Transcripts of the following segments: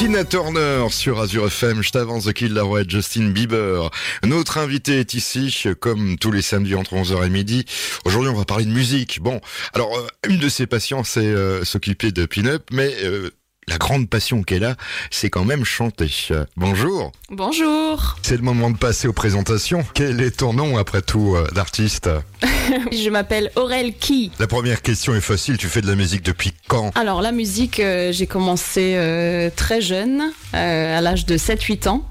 Tina Turner sur Azure FM, je t'avance The Kid Laroi Justin Bieber. Notre invité est ici, comme tous les samedis entre 11h et midi. Aujourd'hui, on va parler de musique. Bon, alors, euh, une de ses passions, c'est euh, s'occuper de pin-up, mais euh, la grande passion qu'elle a, c'est quand même chanter. Bonjour. Bonjour. C'est le moment de passer aux présentations. Quel est ton nom, après tout, euh, d'artiste Je m'appelle Aurel Key. La première question est facile, tu fais de la musique depuis quand Alors la musique, euh, j'ai commencé euh, très jeune, euh, à l'âge de 7-8 ans.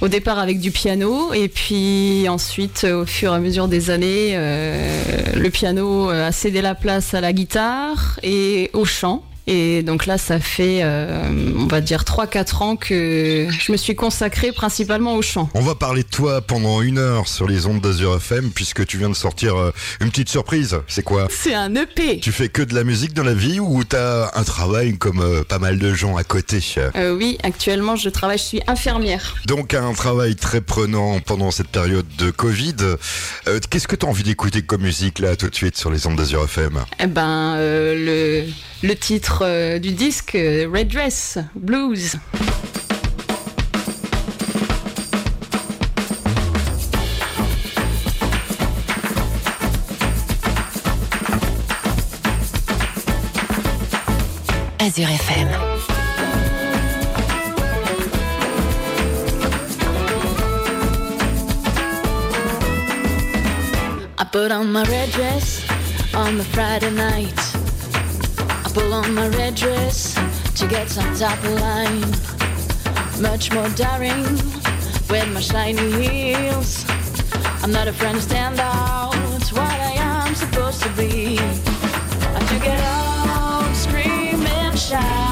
Au départ avec du piano et puis ensuite au fur et à mesure des années, euh, le piano a cédé la place à la guitare et au chant. Et donc là, ça fait, euh, on va dire, 3-4 ans que je me suis consacrée principalement au chant. On va parler de toi pendant une heure sur les ondes d'Azure FM, puisque tu viens de sortir euh, une petite surprise. C'est quoi? C'est un EP. Tu fais que de la musique dans la vie ou t'as un travail comme euh, pas mal de gens à côté? Euh, oui, actuellement, je travaille, je suis infirmière. Donc un travail très prenant pendant cette période de Covid. Euh, Qu'est-ce que tu as envie d'écouter comme musique là tout de suite sur les ondes d'Azure FM Eh ben, euh, le, le titre euh, du disque, euh, Red Dress, Blues. Azure FM. Put on my red dress on the Friday night. Pull on my red dress to get some top line. Much more daring with my shiny heels. I'm not a friend to stand out, It's what I am supposed to be. I to get out, scream and shout.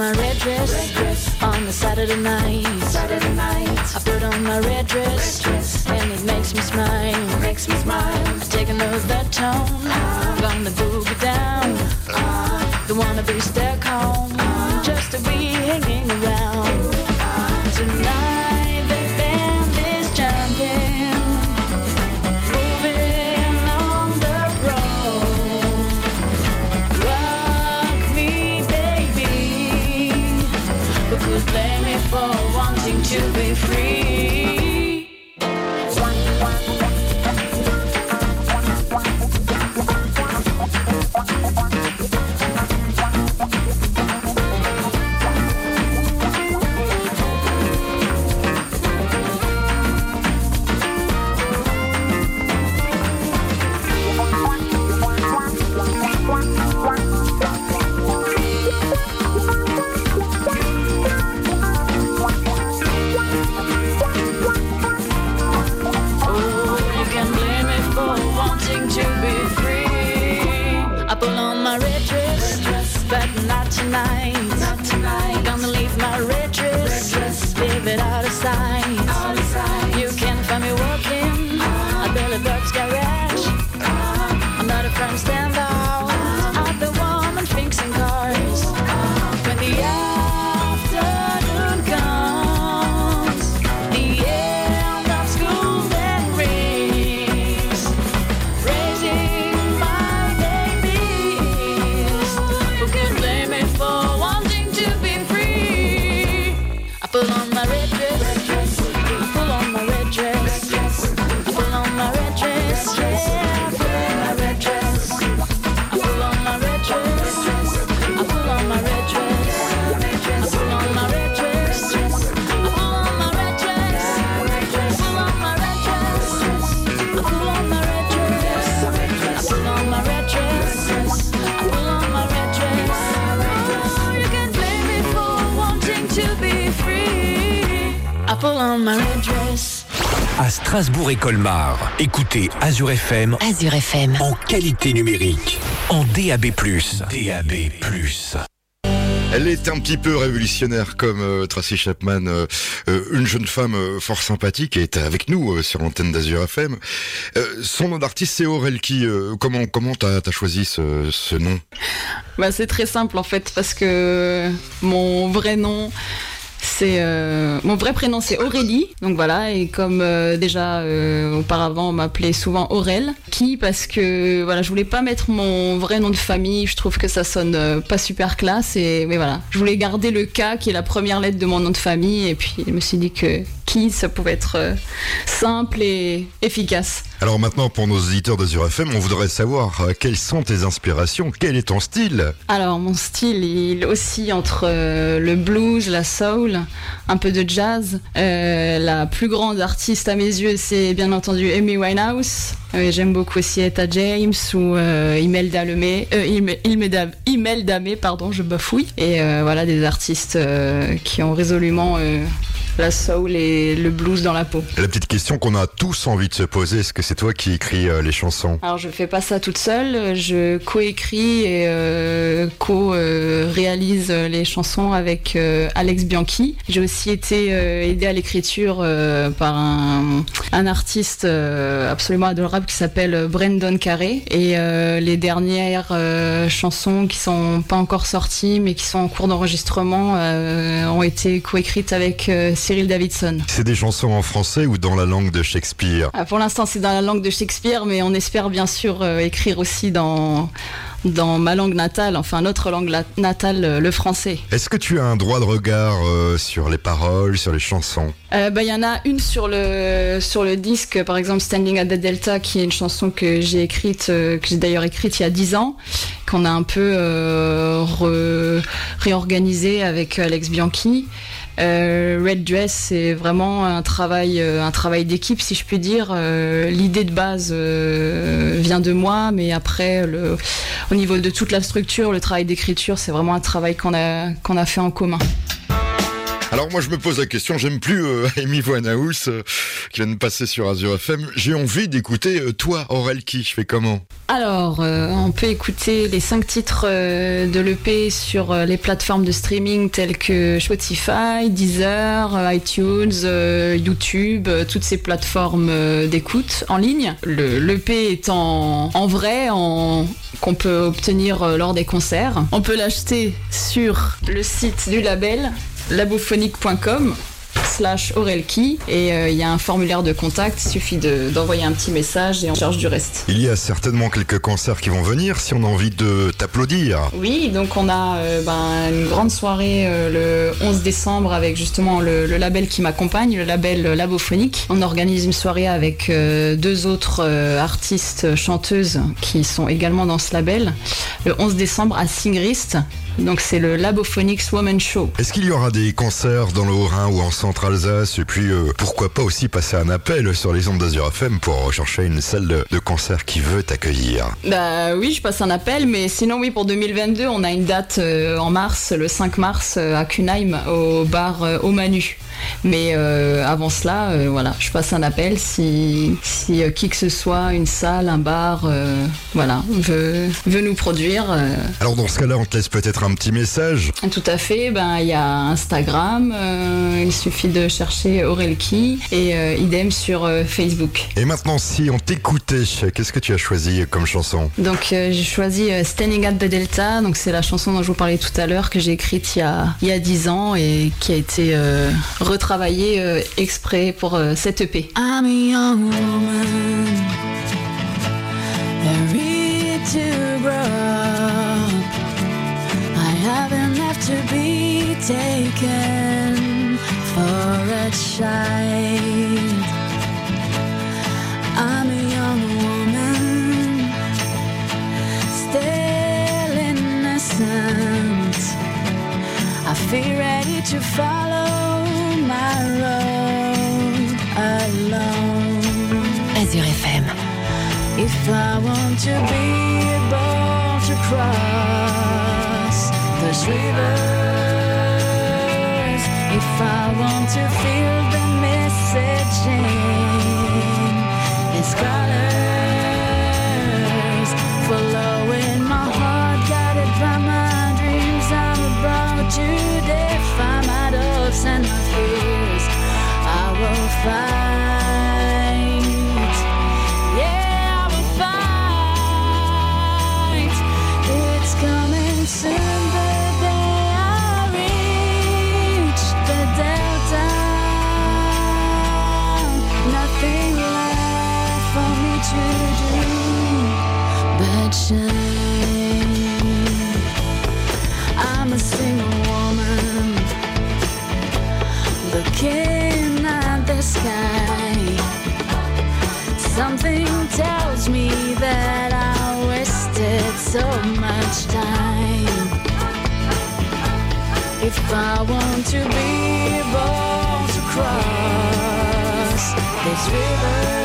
I pull on my red dress, on the Saturday night. Saturday night. I put on my red dress, and it makes me smile. Makes me smile. I take another that tone, uh-huh. gonna boogie down. Uh-huh. Don't wanna be stuck home, uh-huh. just to be hanging À Strasbourg et Colmar, écoutez Azure FM Azure FM. en qualité numérique, en DAB+. DAB+. Elle est un petit peu révolutionnaire comme euh, Tracy Chapman, euh, euh, une jeune femme euh, fort sympathique et est avec nous euh, sur l'antenne d'Azur FM. Euh, son nom d'artiste c'est Aurelki. Euh, comment comment t'as as choisi ce, ce nom? Bah, c'est très simple en fait parce que mon vrai nom c'est euh, mon vrai prénom c'est Aurélie, donc voilà et comme euh, déjà euh, auparavant on m'appelait souvent Aurel, qui parce que voilà je voulais pas mettre mon vrai nom de famille, je trouve que ça sonne euh, pas super classe et mais voilà. Je voulais garder le K qui est la première lettre de mon nom de famille et puis je me suis dit que qui ça pouvait être euh, simple et efficace. Alors maintenant, pour nos auditeurs d'Azur FM, on voudrait savoir euh, quelles sont tes inspirations, quel est ton style? Alors mon style, il oscille entre euh, le blues, la soul, un peu de jazz. Euh, la plus grande artiste à mes yeux, c'est bien entendu Amy Winehouse. J'aime beaucoup aussi Etta James ou Imelda Lemay, Ime- Imelda, Imelda May, pardon, je bafouille. Et voilà des artistes qui ont résolument la soul et le blues dans la peau. La petite question qu'on a tous envie de se poser, est-ce que c'est toi qui écris euh, les chansons? Alors je fais pas ça toute seule, je coécris et euh, co-réalise les chansons avec euh, Alex Bianchi. J'ai aussi été euh, aidée à l'écriture euh, par un, un artiste euh, absolument adorable qui s'appelle Brandon Carré. Et euh, les dernières euh, chansons qui sont pas encore sorties mais qui sont en cours d'enregistrement euh, ont été coécrites avec euh, Cyril Davidson. C'est des chansons en français ou dans la langue de Shakespeare Ah, pour l'instant, c'est dans la langue de Shakespeare, mais on espère bien sûr euh, écrire aussi dans, dans ma langue natale, enfin notre langue la- natale, euh, le français. Est-ce que tu as un droit de regard euh, sur les paroles, sur les chansons? Euh, bah, Il y en a une sur le, sur le disque, par exemple Standing at the Delta, qui est une chanson que j'ai écrite, euh, que j'ai d'ailleurs écrite il y a 10 ans, qu'on a un peu réorganisée avec Alex Bianchi. Euh, Red Dress, c'est vraiment un travail, euh, un travail d'équipe, si je puis dire. Euh, L'idée de base vient de moi, mais après, le, niveau de toute la structure, le travail d'écriture, c'est vraiment un travail qu'on a, qu'on a fait en commun. Alors moi je me pose la question, j'aime plus euh, Amy Winehouse euh, qui vient de passer sur Azure FM. J'ai envie d'écouter euh, toi, Aurel qui, je fais comment? Alors, euh, on peut écouter les cinq titres de l'EP sur les plateformes de streaming telles que Spotify, Deezer, iTunes, YouTube, toutes ces plateformes d'écoute en ligne. Le l'EP est en, vrai, qu'on peut obtenir lors des concerts. On peut l'acheter sur le site du label labophonique.com slash Aurelki et euh, il y a un formulaire de contact, il suffit de- d'envoyer un petit message et on charge du reste. Il y a certainement quelques concerts qui vont venir si on a envie de t'applaudir. Oui, donc on a euh, ben, une grande soirée euh, le 11 décembre avec justement le, le label qui m'accompagne, le label Labophonique. On organise une soirée avec deux autres artistes chanteuses qui sont également dans ce label, le 11 décembre à Singrist. Donc c'est le Labophonics Woman Show. Est-ce qu'il y aura des concerts dans le Haut-Rhin ou en Centre-Alsace Et puis euh, pourquoi pas aussi passer un appel sur les ondes d'Azur FM pour rechercher une salle de, de concert qui veut t'accueillir Bah oui, je passe un appel, mais sinon oui, pour 2022, on a une date euh, en mars, le 5 mars, euh, à Kunheim, au bar euh, au Manu. Mais euh, avant cela, euh, voilà, je passe un appel si, si euh, qui que ce soit, une salle, un bar, voilà, veut, veut nous produire. Alors dans ce cas-là, on te laisse peut-être un petit message. tout à fait, ben il y a Instagram, il suffit de chercher Aurelki et idem sur Facebook. Et maintenant, si on t'écoutait, qu'est-ce que tu as choisi comme chanson? Donc j'ai choisi Standing at the Delta, donc c'est la chanson dont je vous parlais tout à l'heure que j'ai écrite il y a il y a 10 ans et qui a été retravaillée euh, exprès pour euh, cette EP. I'm a young woman, ready to grow up. I haven't left to be taken for a child. I'm a young woman, still innocent. I feel ready to follow. Azure FM. If I want to be to cross if I want to feel the messaging, its colors, will find. Something tells me that I wasted so much time. If I want to be able to cross these rivers,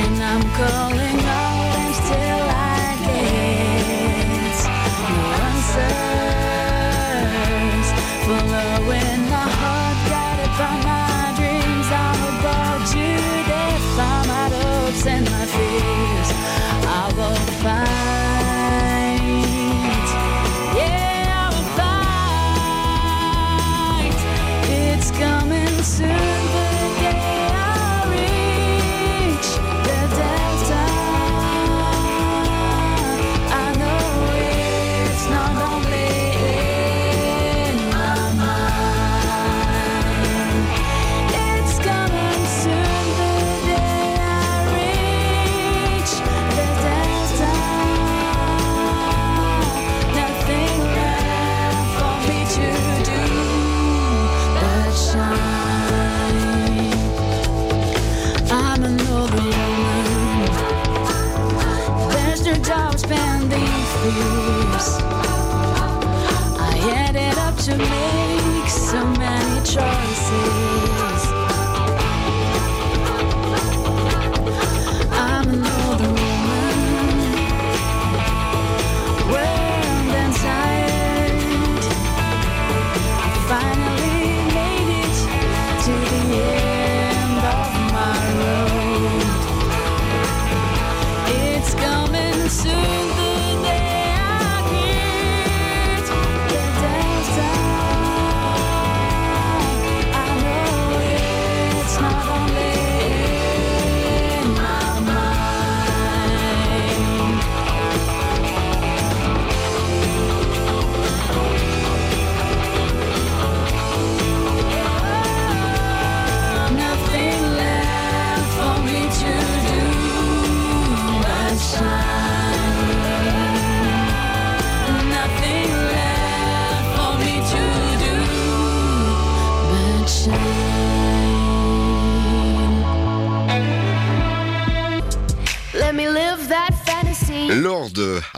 and I'm calling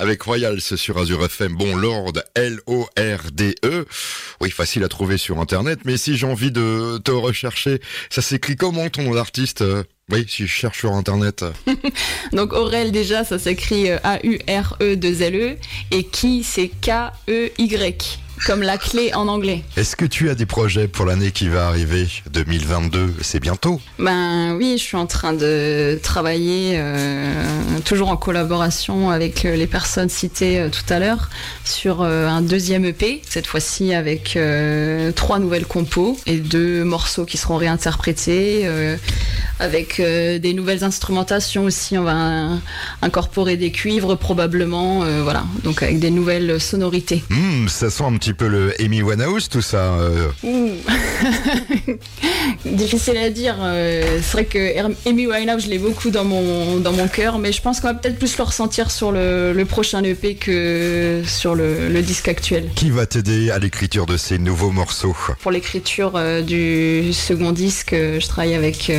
avec Royals sur Azure FM. Bon, Lord, L-O-R-D-E. Oui, facile à trouver sur Internet, mais si j'ai envie de te rechercher, ça s'écrit comment ton euh Oui, si je cherche sur Internet. Donc Aurel déjà, ça s'écrit euh, A-U-R-E-2-L-E et qui c'est K-E-Y comme la clé en anglais. Est-ce que tu as des projets pour l'année qui va arriver 2022, c'est bientôt. Ben oui, je suis en train de travailler euh, toujours en collaboration avec euh, les personnes citées euh, tout à l'heure sur euh, un deuxième EP, cette fois-ci avec trois nouvelles compos et deux morceaux qui seront réinterprétés avec euh, des nouvelles instrumentations aussi. On va incorporer des cuivres probablement, euh, voilà, donc avec des nouvelles sonorités. Hmm, ça sent un petit peu le Amy Winehouse, tout ça. euh. Difficile à dire. c'est vrai que Amy Winehouse, je l'ai beaucoup dans mon, dans mon cœur, mais je pense qu'on va peut-être plus le ressentir sur le, le prochain EP que sur le, le disque actuel. Qui va t'aider à l'écriture de ces nouveaux morceaux? Pour l'écriture du second disque, je travaille avec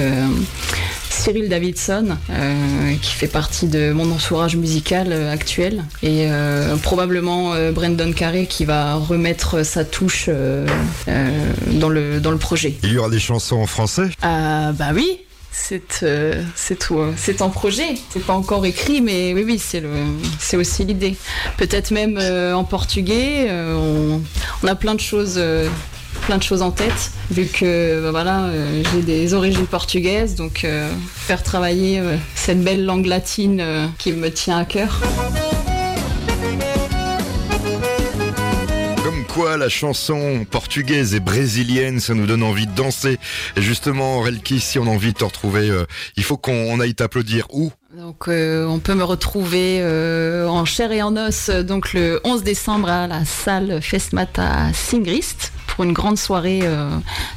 Cyril Davidson, euh, qui fait partie de mon entourage musical euh, actuel, et euh, probablement Brendan Carey qui va remettre sa touche dans, le, dans le projet. Il y aura des chansons en français? Ah bah oui, c'est euh, c'est tout, c'est en projet. C'est pas encore écrit, mais oui oui, c'est le, c'est aussi l'idée. Peut-être même euh, en portugais. euh, on, on a plein de choses. Plein de choses en tête vu que bah, voilà euh, j'ai des origines portugaises donc euh, faire travailler euh, cette belle langue latine euh, qui me tient à cœur Comme quoi la chanson portugaise et brésilienne, ça nous donne envie de danser. Et justement, Relki, si on a envie de te retrouver, euh, il faut qu'on aille t'applaudir. Où? Donc euh, on peut me retrouver euh, en chair et en os donc le 11 décembre à la salle Festmata à Singrist pour une grande soirée euh,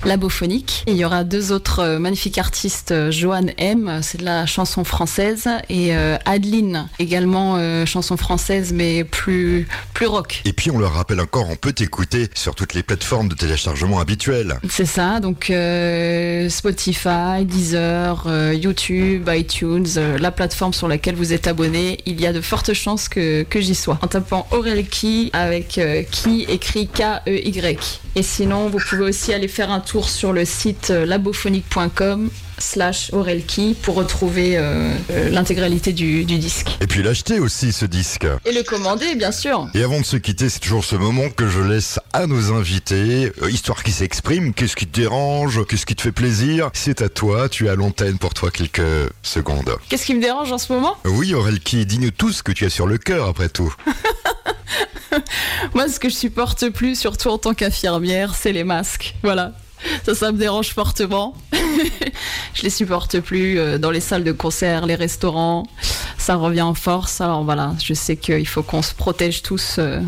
labophonique. Et il y aura deux autres euh, magnifiques artistes, euh, Joanne M, c'est de la chanson française, et Adeline, également chanson française mais plus, plus rock. Et puis on le rappelle encore, on peut t'écouter sur toutes les plateformes de téléchargement habituelles. C'est ça, donc euh, Spotify, Deezer, euh, YouTube, iTunes, euh, la plateforme sur laquelle vous êtes abonné, il y a de fortes chances que, que j'y sois. En tapant Aurelki avec euh, qui écrit K-E-Y. Et sinon, vous pouvez aussi aller faire un tour sur le site euh, labophonique.com slash Aurelki pour retrouver euh, euh, l'intégralité du, du disque. Et puis l'acheter aussi ce disque. Et le commander, bien sûr. Et avant de se quitter, c'est toujours ce moment que je laisse à nos invités, euh, histoire qu'ils s'expriment. Qu'est-ce qui te dérange Qu'est-ce qui te fait plaisir C'est à toi, tu as l'antenne pour toi quelques secondes. Qu'est-ce qui me dérange en ce moment? Oui, Aurelki, dis-nous tout ce que tu as sur le cœur après tout. Moi, ce que je supporte plus, surtout en tant qu'infirmière, c'est les masques. Voilà. Ça, ça me dérange fortement. je les supporte plus euh, dans les salles de concert, les restaurants. Ça revient en force. Alors voilà, je sais qu'il faut qu'on se protège tous euh,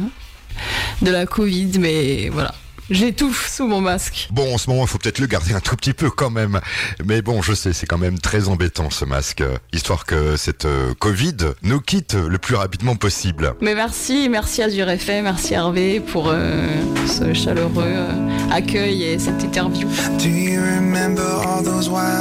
de la Covid, mais voilà. J'étouffe sous mon masque. Bon, en ce moment, il faut peut-être le garder un tout petit peu quand même. Mais bon, je sais, c'est quand même très embêtant ce masque, histoire que cette euh, Covid nous quitte le plus rapidement possible. Mais merci, merci Azure FM, merci Hervé pour euh, ce chaleureux euh, accueil et cette interview. Do you remember all those wild